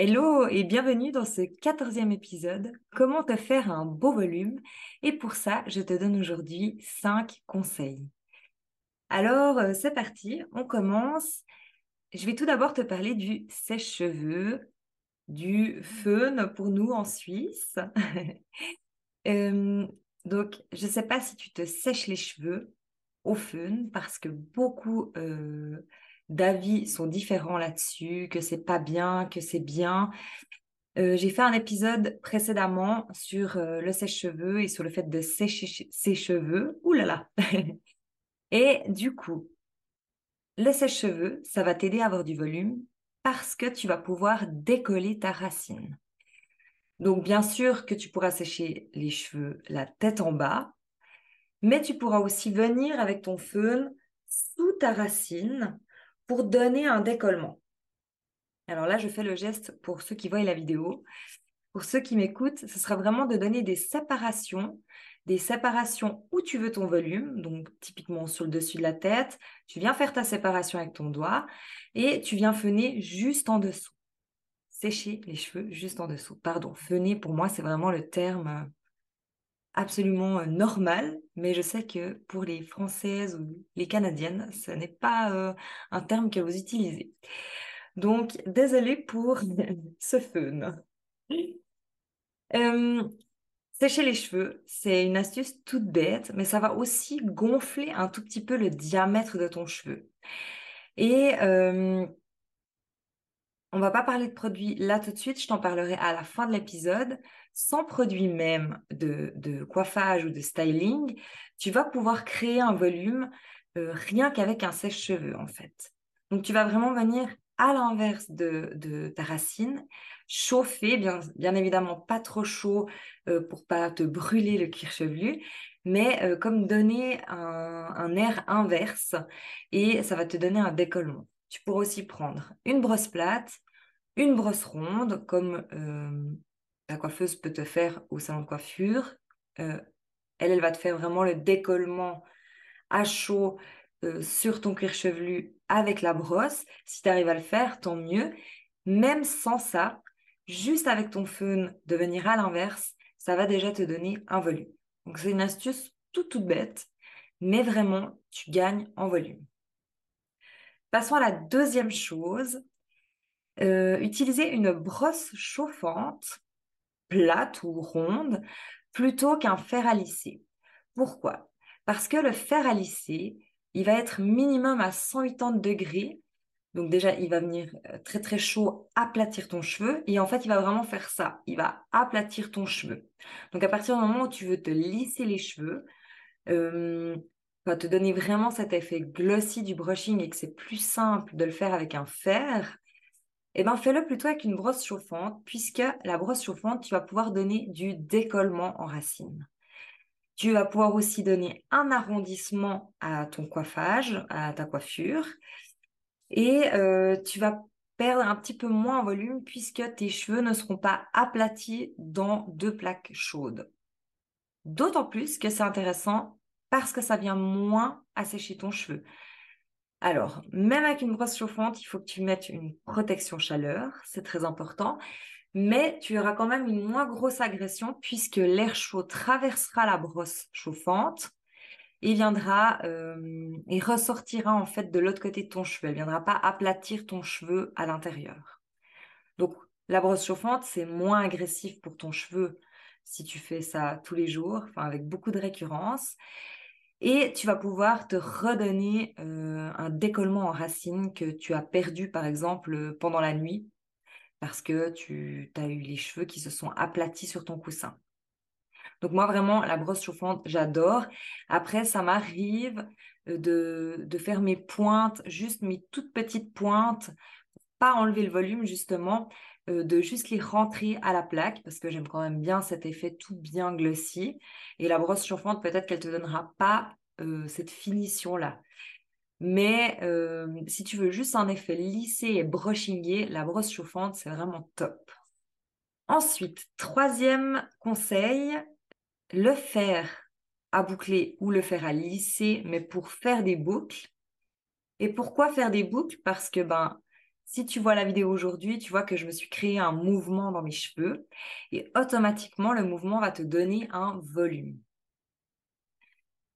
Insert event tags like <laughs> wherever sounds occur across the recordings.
Hello et bienvenue dans ce quatorzième épisode, Comment te faire un beau volume Et pour ça, je te donne aujourd'hui cinq conseils. Alors, euh, c'est parti, on commence. Je vais tout d'abord te parler du sèche-cheveux, du fun pour nous en Suisse. <laughs> Euh, donc, je ne sais pas si tu te sèches les cheveux au fun parce que beaucoup euh, d'avis sont différents là-dessus, que c'est pas bien, que c'est bien. Euh, j'ai fait un épisode précédemment sur euh, le sèche-cheveux et sur le fait de sécher ses cheveux. Ouh là là <laughs> Et du coup, le sèche-cheveux, ça va t'aider à avoir du volume parce que tu vas pouvoir décoller ta racine. Donc bien sûr que tu pourras sécher les cheveux la tête en bas, mais tu pourras aussi venir avec ton feu sous ta racine pour donner un décollement. Alors là, je fais le geste pour ceux qui voient la vidéo. Pour ceux qui m'écoutent, ce sera vraiment de donner des séparations, des séparations où tu veux ton volume, donc typiquement sur le dessus de la tête. Tu viens faire ta séparation avec ton doigt et tu viens fener juste en dessous. Sécher les cheveux juste en dessous. Pardon, fener pour moi, c'est vraiment le terme absolument euh, normal, mais je sais que pour les Françaises ou les Canadiennes, ce n'est pas euh, un terme que vous utilisez. Donc, désolée pour <laughs> ce fun. Euh, sécher les cheveux, c'est une astuce toute bête, mais ça va aussi gonfler un tout petit peu le diamètre de ton cheveu. Et on va pas parler de produits là tout de suite, je t'en parlerai à la fin de l'épisode. Sans produit même de, coiffage ou de styling, tu vas pouvoir créer un volume euh, rien qu'avec un sèche-cheveux en fait. Donc tu vas vraiment venir à l'inverse de, ta racine, chauffer, bien, bien évidemment pas trop chaud euh, pour pas te brûler le cuir chevelu, mais euh, comme donner un, un air inverse et ça va te donner un décollement. Tu pourras aussi prendre une brosse plate, une brosse ronde, comme euh, la coiffeuse peut te faire au salon de coiffure. Euh, elle, elle va te faire vraiment le décollement à chaud euh, sur ton cuir chevelu avec la brosse. Si tu arrives à le faire, tant mieux. Même sans ça, juste avec ton fun de venir à l'inverse, ça va déjà te donner un volume. Donc c'est une astuce toute toute bête, mais vraiment, tu gagnes en volume. Passons à la deuxième chose. Euh, utiliser une brosse chauffante, plate ou ronde, plutôt qu'un fer à lisser. Pourquoi? Parce que le fer à lisser, il va être minimum à 180 degrés. Donc déjà, il va venir euh, très très chaud aplatir ton cheveu. Et en fait, il va vraiment faire ça. Il va aplatir ton cheveu. Donc à partir du moment où tu veux te lisser les cheveux, euh, te donner vraiment cet effet glossy du brushing et que c'est plus simple de le faire avec un fer, eh ben fais-le plutôt avec une brosse chauffante, puisque la brosse chauffante, tu vas pouvoir donner du décollement en racine. Tu vas pouvoir aussi donner un arrondissement à ton coiffage, à ta coiffure, et euh, tu vas perdre un petit peu moins en volume puisque tes cheveux ne seront pas aplatis dans deux plaques chaudes. D'autant plus que c'est intéressant parce que ça vient moins assécher ton cheveu. Alors, même avec une brosse chauffante, il faut que tu mettes une protection chaleur, c'est très important, mais tu auras quand même une moins grosse agression puisque l'air chaud traversera la brosse chauffante et viendra euh, ressortira en fait de l'autre côté de ton cheveu. Elle viendra pas aplatir ton cheveu à l'intérieur. Donc, la brosse chauffante, c'est moins agressif pour ton cheveu si tu fais ça tous les jours, enfin avec beaucoup de récurrence. Et tu vas pouvoir te redonner euh, un décollement en racine que tu as perdu, par exemple, pendant la nuit, parce que tu as eu les cheveux qui se sont aplatis sur ton coussin. Donc moi, vraiment, la brosse chauffante, j'adore. Après, ça m'arrive euh, de, faire mes pointes, juste mes toutes petites pointes, pas enlever le volume, justement, de juste les rentrer à la plaque, parce que j'aime quand même bien cet effet tout bien glossy. Et la brosse chauffante, peut-être qu'elle te donnera pas euh, cette finition-là. Mais si tu veux juste un effet lissé et brushingé, la brosse chauffante, c'est vraiment top. Ensuite, troisième conseil, le faire à boucler ou le faire à lisser, mais pour faire des boucles. Et pourquoi faire des boucles? Parce que ben, si tu vois la vidéo aujourd'hui, tu vois que je me suis créé un mouvement dans mes cheveux et automatiquement le mouvement va te donner un volume.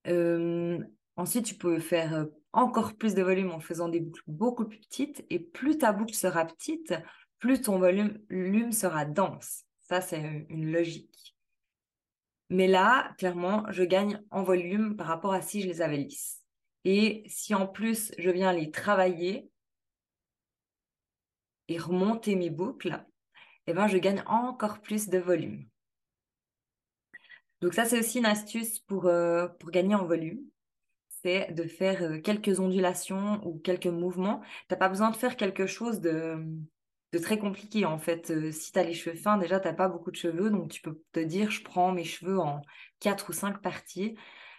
Euh, ensuite, tu peux faire euh, encore plus de volume en faisant des boucles beaucoup plus petites et plus ta boucle sera petite, plus ton volume, volume sera dense. Ça, c'est une logique. Mais là, clairement, je gagne en volume par rapport à si je les avais lisses. Et si en plus je viens les travailler et remonter mes boucles, eh ben, je gagne encore plus de volume. Donc ça, c'est aussi une astuce pour, euh, pour gagner en volume. C'est de faire euh, quelques ondulations ou quelques mouvements. Tu n'as pas besoin de faire quelque chose de, de très compliqué en fait. Euh, si tu as les cheveux fins, déjà tu n'as pas beaucoup de cheveux, donc tu peux te dire je prends mes cheveux en quatre ou cinq parties,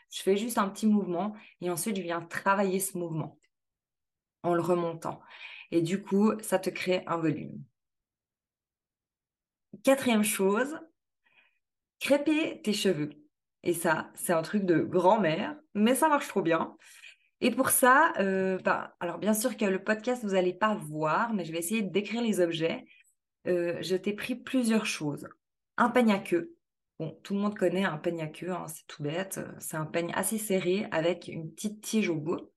je fais juste un petit mouvement et ensuite je viens travailler ce mouvement en le remontant. Et du coup, ça te crée un volume. Quatrième chose, crêper tes cheveux. Et ça, c'est un truc de grand-mère, mais ça marche trop bien. Et pour ça, euh, bah, alors bien sûr que le podcast, vous n'allez pas voir, mais je vais essayer de décrire les objets. Euh, je t'ai pris plusieurs choses. Un peigne à queue. Bon, tout le monde connaît un peigne à queue, hein, c'est tout bête. C'est un peigne assez serré avec une petite tige au bout.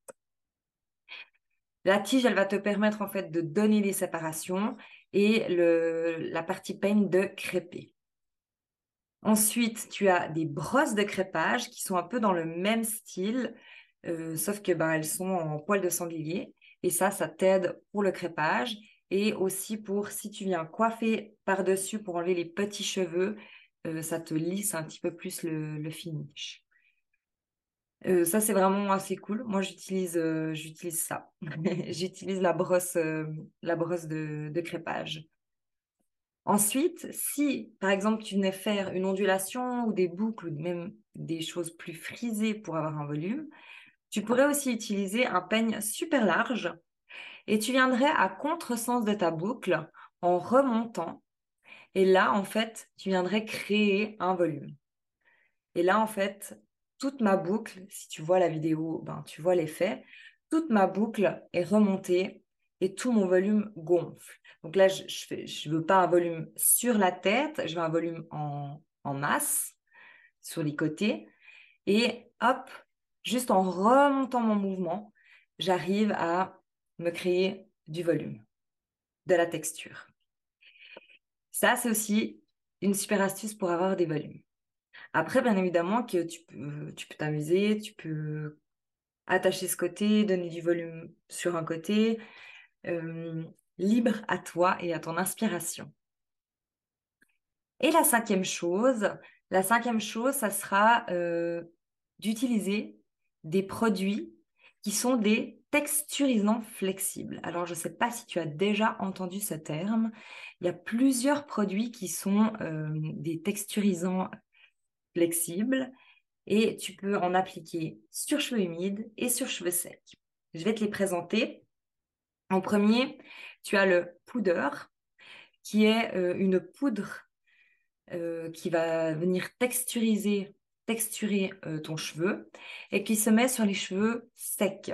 La tige, elle va te permettre en fait de donner des séparations et la partie peigne de crêper. Ensuite, tu as des brosses de crêpage qui sont un peu dans le même style, euh, sauf que ben, elles sont en poil de sanglier. Et ça, ça t'aide pour le crépage et aussi pour si tu viens coiffer par-dessus pour enlever les petits cheveux, euh, ça te lisse un petit peu plus le, finish. Euh, ça, c'est vraiment assez cool. Moi, j'utilise j'utilise ça. <laughs> j'utilise la brosse, la brosse de, de crépage. Ensuite, si par exemple tu venais faire une ondulation ou des boucles ou même des choses plus frisées pour avoir un volume, tu pourrais aussi utiliser un peigne super large et tu viendrais à contresens de ta boucle en remontant. Et là, en fait, tu viendrais créer un volume. Et là, en fait, toute ma boucle, si tu vois la vidéo, ben, tu vois l'effet, toute ma boucle est remontée et tout mon volume gonfle. Donc là, je ne veux pas un volume sur la tête, je veux un volume en, en masse sur les côtés. Et hop, juste en remontant mon mouvement, j'arrive à me créer du volume, de la texture. Ça, c'est aussi une super astuce pour avoir des volumes. Après, bien évidemment, que tu peux t'amuser, tu peux attacher ce côté, donner du volume sur un côté, euh, libre à toi et à ton inspiration. Et la cinquième chose, la cinquième chose, ça sera euh, d'utiliser des produits qui sont des texturisants flexibles. Alors, je ne sais pas si tu as déjà entendu ce terme. Il y a plusieurs produits qui sont euh, des texturisants flexibles et tu peux en appliquer sur cheveux humides et sur cheveux secs. Je vais te les présenter. En premier, tu as le poudre, qui est euh, une poudre euh, qui va venir texturiser texturer euh, ton cheveu et qui se met sur les cheveux secs.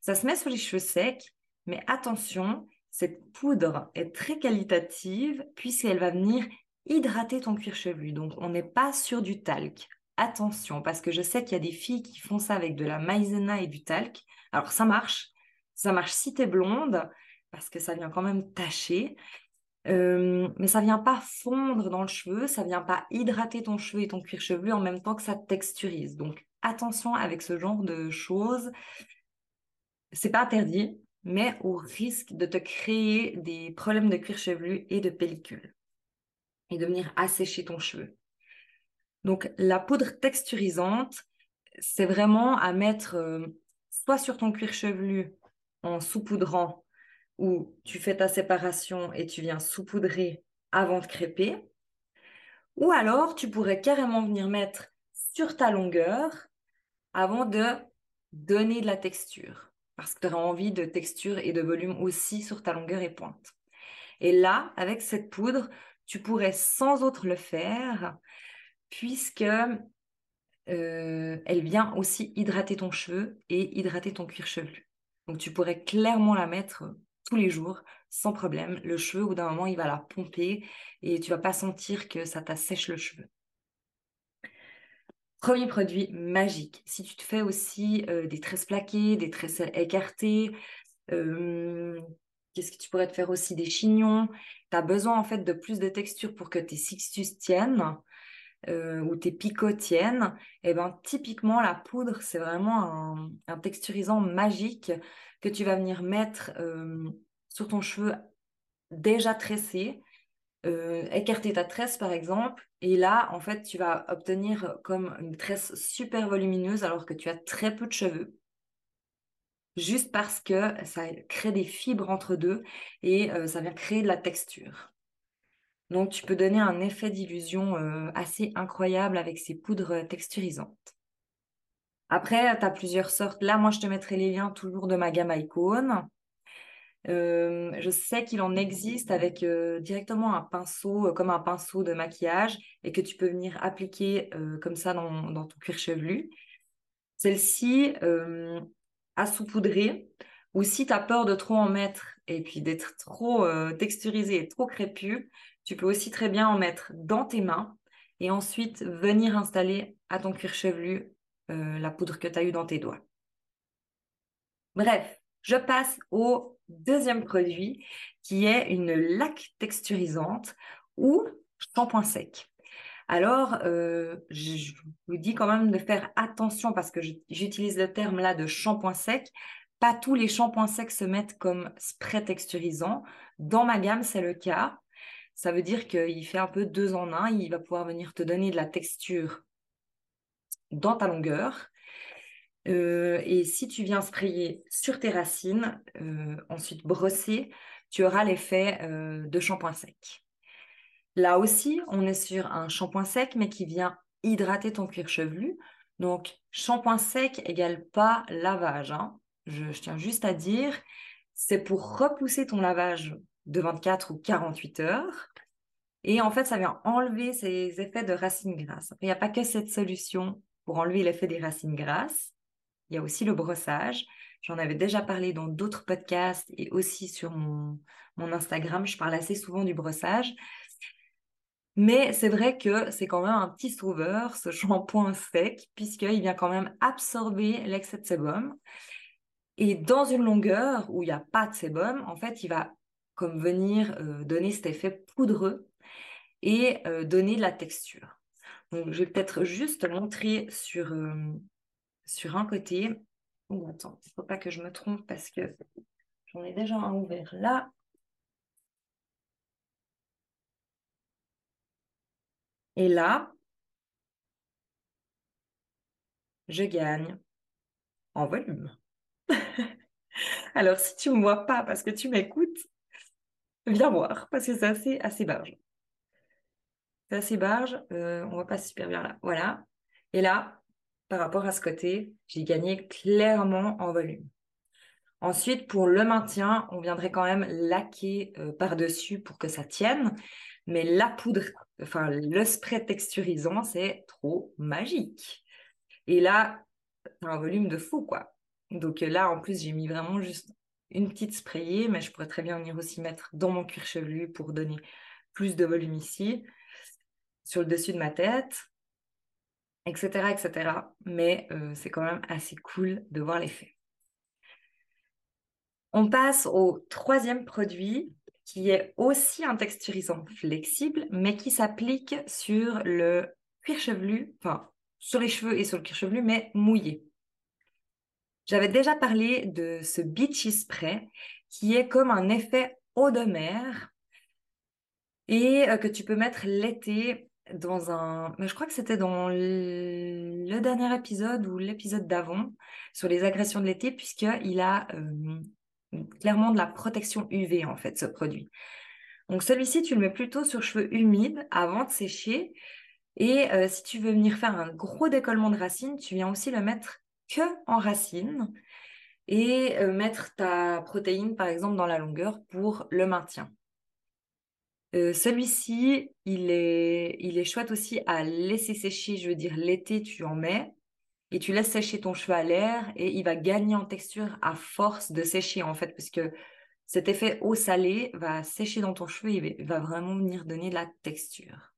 Ça se met sur les cheveux secs, mais attention, cette poudre est très qualitative puisqu'elle va venir hydrater ton cuir chevelu. Donc, on n'est pas sur du talc. Attention, parce que je sais qu'il y a des filles qui font ça avec de la maïzena et du talc. Alors, ça marche. Ça marche si tu es blonde, parce que ça vient quand même tacher. Euh, mais ça vient pas fondre dans le cheveu, ça vient pas hydrater ton cheveu et ton cuir chevelu en même temps que ça texturise. Donc attention avec ce genre de choses. C'est pas interdit, mais au risque de te créer des problèmes de cuir chevelu et de pellicule et de venir assécher ton cheveu. Donc la poudre texturisante, c'est vraiment à mettre euh, soit sur ton cuir chevelu en saupoudrant où tu fais ta séparation et tu viens saupoudrer avant de crêper. Ou alors, tu pourrais carrément venir mettre sur ta longueur avant de donner de la texture. Parce que tu auras envie de texture et de volume aussi sur ta longueur et pointe. Et là, avec cette poudre, tu pourrais sans autre le faire puisque euh, elle vient aussi hydrater ton cheveu et hydrater ton cuir chevelu. Donc tu pourrais clairement la mettre tous les jours sans problème. Le cheveu, au bout d'un moment, il va la pomper et tu vas pas sentir que ça t'assèche le cheveu. Premier produit magique. Si tu te fais aussi euh, des tresses plaquées, des tresses écartées, euh, qu'est-ce que tu pourrais te faire aussi des chignons? Tu as besoin en fait de plus de texture pour que tes sixtus tiennent euh, ou tes picots tiennent. Et eh ben typiquement la poudre, c'est vraiment un, texturisant magique que tu vas venir mettre sur ton cheveu déjà tressé euh, écarter ta tresse par exemple, et là en fait tu vas obtenir comme une tresse super volumineuse alors que tu as très peu de cheveux, juste parce que ça crée des fibres entre deux et euh, ça vient créer de la texture. Donc tu peux donner un effet d'illusion euh, assez incroyable avec ces poudres texturisantes. Après, tu as plusieurs sortes. Là, moi, je te mettrai les liens toujours de ma gamme Icon. Euh, je sais qu'il en existe avec euh, directement un pinceau, euh, comme un pinceau de maquillage, et que tu peux venir appliquer comme ça dans, ton cuir chevelu. Celle-ci, à saupoudrer, ou si tu as peur de trop en mettre et puis d'être trop texturisé et trop crépu, tu peux aussi très bien en mettre dans tes mains et ensuite venir installer à ton cuir chevelu la poudre que tu as eue dans tes doigts. Bref, je passe au deuxième produit qui est une laque texturisante ou shampoing sec. Alors, euh, je vous dis quand même de faire attention parce que j'utilise le terme là de shampoing sec. Pas tous les shampoings secs se mettent comme spray texturisant. Dans ma gamme, c'est le cas. Ça veut dire qu'il fait un peu deux en un. Il va pouvoir venir te donner de la texture dans ta longueur euh, et si tu viens sprayer sur tes racines, euh, ensuite brosser, tu auras l'effet de shampoing sec. Là aussi, on est sur un shampoing sec, mais qui vient hydrater ton cuir chevelu. Donc, shampoing sec égale pas lavage. Hein. Je, je, tiens juste à dire, c'est pour repousser ton lavage de 24 ou 48 heures. Et en fait, ça vient enlever ces effets de racines grasses. Il n'y a pas que cette solution pour enlever l'effet des racines grasses. Il y a aussi le brossage. J'en avais déjà parlé dans d'autres podcasts et aussi sur mon, Instagram. Je parle assez souvent du brossage. Mais c'est vrai que c'est quand même un petit sauveur, ce shampoing sec, puisqu'il vient quand même absorber l'excès de sébum. Et dans une longueur où il n'y a pas de sébum, en fait, il va comme venir euh, donner cet effet poudreux et euh, donner de la texture. Donc, je vais peut-être juste montrer sur, euh, sur un côté. Attends, il ne faut pas que je me trompe parce que j'en ai déjà un ouvert là. Et là, je gagne en volume. <laughs> Alors, si tu ne me vois pas parce que tu m'écoutes, viens voir parce que c'est assez, barge. C'est assez barge, euh, on ne voit pas super bien là. Voilà. Et là, par rapport à ce côté, j'ai gagné clairement en volume. Ensuite, pour le maintien, on viendrait quand même laquer euh, par-dessus pour que ça tienne. Mais la poudre, enfin le spray texturisant, c'est trop magique. Et là, c'est un volume de fou, quoi. Donc euh, là, en plus, j'ai mis vraiment juste une petite sprayée, mais je pourrais très bien venir aussi mettre dans mon cuir chevelu pour donner plus de volume ici, sur le dessus de ma tête etc. etc. Mais euh, c'est quand même assez cool de voir l'effet. On passe au troisième produit qui est aussi un texturisant flexible, mais qui s'applique sur le cuir chevelu, enfin sur les cheveux et sur le cuir chevelu, mais mouillé. J'avais déjà parlé de ce beachy spray qui est comme un effet eau de mer et euh, que tu peux mettre l'été dans un... Je crois que c'était dans le dernier épisode ou l'épisode d'avant sur les agressions de l'été puisqu'il a euh, clairement de la protection UV en fait ce produit. Donc celui-ci, tu le mets plutôt sur cheveux humides avant de sécher. Et euh, si tu veux venir faire un gros décollement de racines, tu viens aussi le mettre que en racines et euh, mettre ta protéine, par exemple, dans la longueur pour le maintien. Euh, celui-ci, il est, il est chouette aussi à laisser sécher, je veux dire, l'été, tu en mets et tu laisses sécher ton cheveu à l'air et il va gagner en texture à force de sécher, en fait, parce que cet effet eau salée va sécher dans ton cheveu et va vraiment venir donner de la texture.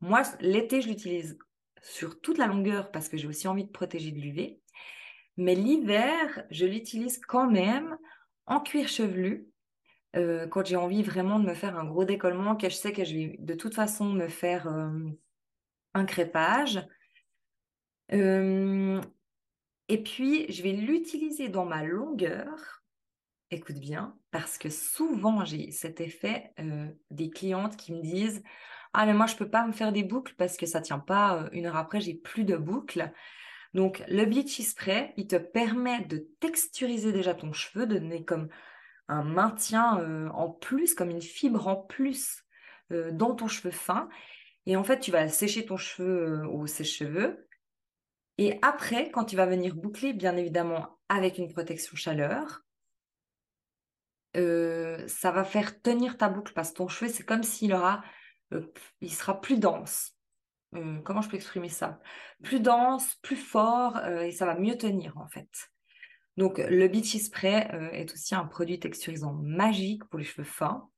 Moi, l'été, je l'utilise sur toute la longueur parce que j'ai aussi envie de protéger de l'UV. Mais l'hiver, je l'utilise quand même en cuir chevelu euh, quand j'ai envie vraiment de me faire un gros décollement, que je sais que je vais de toute façon me faire euh, un crépage. Et puis, je vais l'utiliser dans ma longueur écoute bien, parce que souvent j'ai cet effet des clientes qui me disent Ah, mais moi je peux pas me faire des boucles parce que ça tient pas. Une heure après, j'ai plus de boucles. Donc, le Beachy Spray, il te permet de texturiser déjà ton cheveu, de donner comme un maintien en plus, comme une fibre en plus dans ton cheveu fin. Et en fait, tu vas sécher ton cheveu au sèche-cheveux. Et après, quand tu vas venir boucler, bien évidemment, avec une protection chaleur, euh, ça va faire tenir ta boucle parce que ton cheveu, c'est comme s'il aura, euh, il sera plus dense. Euh, comment je peux exprimer ça? Plus dense, plus fort, et ça va mieux tenir en fait. Donc le Beachy Spray est aussi un produit texturisant magique pour les cheveux fins.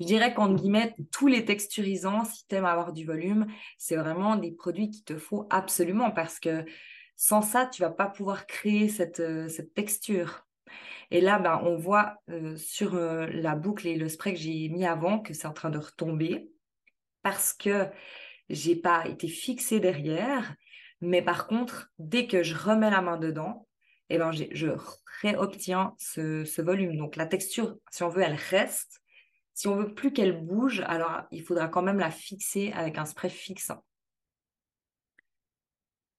Je dirais qu'en guillemets, tous les texturisants, si tu aimes avoir du volume, c'est vraiment des produits qu'il te faut absolument parce que sans ça, tu vas pas pouvoir créer cette, cette texture. Et là, ben, on voit euh, sur euh, la boucle et le spray que j'ai mis avant que c'est en train de retomber parce que j'ai pas été fixée derrière. Mais par contre, dès que je remets la main dedans, eh ben, je réobtiens ce volume. Donc la texture, si on veut, elle reste. Si on veut plus qu'elle bouge, alors il faudra quand même la fixer avec un spray fixant.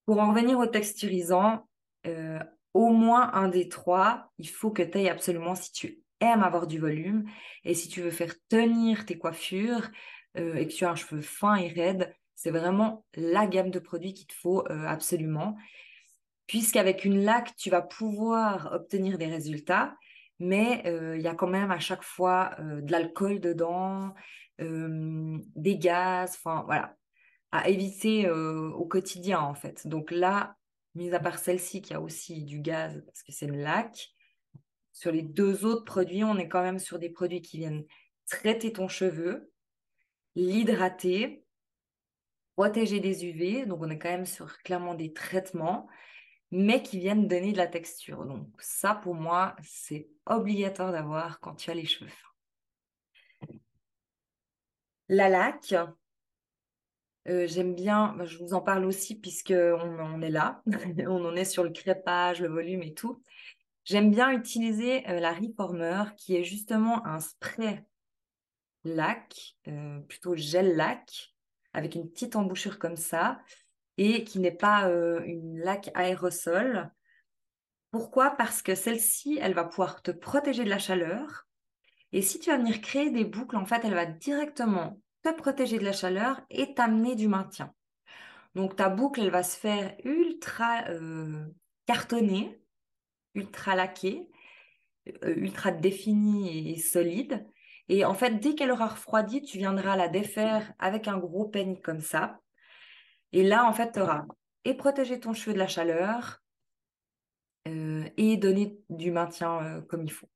Pour en revenir au texturisant, euh, au moins un des trois, il faut que tu aies absolument, si tu aimes avoir du volume et si tu veux faire tenir tes coiffures euh, et que tu as un cheveu fin et raide, c'est vraiment la gamme de produits qu'il te faut euh, absolument. Puisqu'avec une laque, tu vas pouvoir obtenir des résultats, mais il y a quand même à chaque fois de l'alcool dedans, des gaz, enfin voilà, à éviter au quotidien en fait. Donc là, mis à part celle-ci qui a aussi du gaz parce que c'est le lac. Sur les deux autres produits, on est quand même sur des produits qui viennent traiter ton cheveu, l'hydrater, protéger des UV. Donc on est quand même sur clairement des traitements, mais qui viennent donner de la texture. Donc ça, pour moi, c'est obligatoire d'avoir quand tu as les cheveux fins. La laque, euh, j'aime bien, bah, je vous en parle aussi puisque on, est là, <laughs> on en est sur le crépage, le volume et tout. J'aime bien utiliser euh, la Reformer qui est justement un spray lac, euh, plutôt gel lac, avec une petite embouchure comme ça et qui n'est pas une lac aérosol. Pourquoi? Parce que celle-ci, elle va pouvoir te protéger de la chaleur. Et si tu vas venir créer des boucles, en fait, elle va directement te protéger de la chaleur et t'amener du maintien. Donc ta boucle, elle va se faire ultra euh, cartonnée, ultra laquée, euh, ultra définie et, solide. Et en fait, dès qu'elle aura refroidi, tu viendras la défaire avec un gros peigne comme ça. Et là, en fait, tu auras et protégé ton cheveu de la chaleur euh, et donner du maintien comme il faut.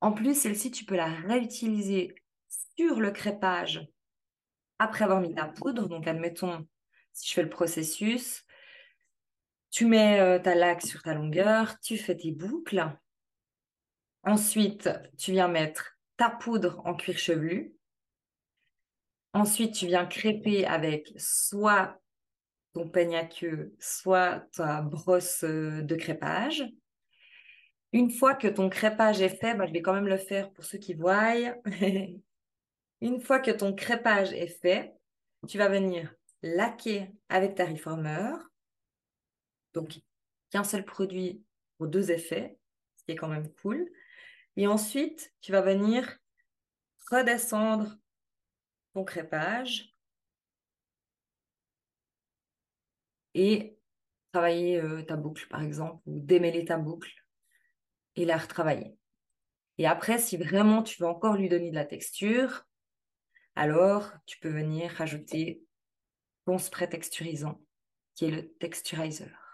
En plus, celle-ci, tu peux la réutiliser sur le crépage après avoir mis ta poudre. Donc, admettons, si je fais le processus, tu mets euh, ta laque sur ta longueur, tu fais tes boucles. Ensuite, tu viens mettre ta poudre en cuir chevelu. Ensuite, tu viens crêper avec soit ton peigne à queue, soit ta brosse euh, de crépage. Une fois que ton crépage est fait, bah, je vais quand même le faire pour ceux qui voient. <laughs> Une fois que ton crépage est fait, tu vas venir laquer avec ta reformer. Donc, qu'un seul produit pour deux effets, ce qui est quand même cool. Et ensuite, tu vas venir redescendre crépage et travailler euh, ta boucle, par exemple, ou démêler ta boucle et la retravailler. Et après, si vraiment tu veux encore lui donner de la texture, alors tu peux venir rajouter ton spray texturisant, qui est le texturizer.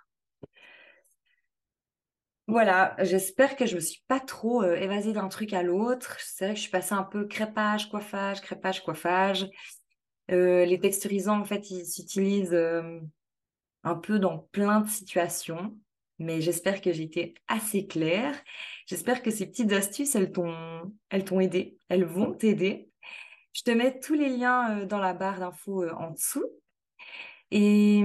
Voilà, j'espère que je ne me suis pas trop évasée d'un truc à l'autre. C'est vrai que je suis passée un peu crépage, coiffage, crépage, coiffage. Les texturisants, en fait, ils s'utilisent un peu dans plein de situations, mais j'espère que j'ai été assez claire. J'espère que ces petites astuces, elles t'ont, aidé, elles vont t'aider. Je te mets tous les liens dans la barre d'infos en dessous. Et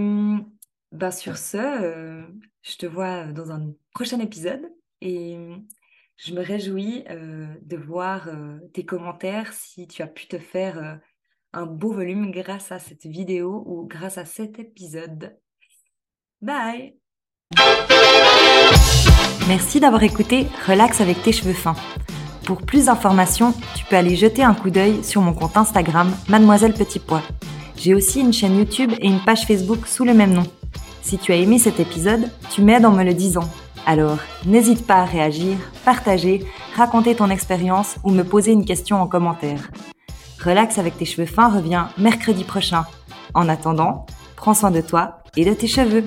bah, sur ce, je te vois dans un prochain épisode et je me réjouis de voir tes commentaires si tu as pu te faire un beau volume grâce à cette vidéo ou grâce à cet épisode. Bye Merci d'avoir écouté Relax avec tes cheveux fins. Pour plus d'informations, tu peux aller jeter un coup d'œil sur mon compte Instagram Mademoiselle Petit Pois. J'ai aussi une chaîne YouTube et une page Facebook sous le même nom. Si tu as aimé cet épisode, tu m'aides en me le disant. Alors, n'hésite pas à réagir, partager, raconter ton expérience ou me poser une question en commentaire. Relax avec tes cheveux fins revient mercredi prochain. En attendant, prends soin de toi et de tes cheveux.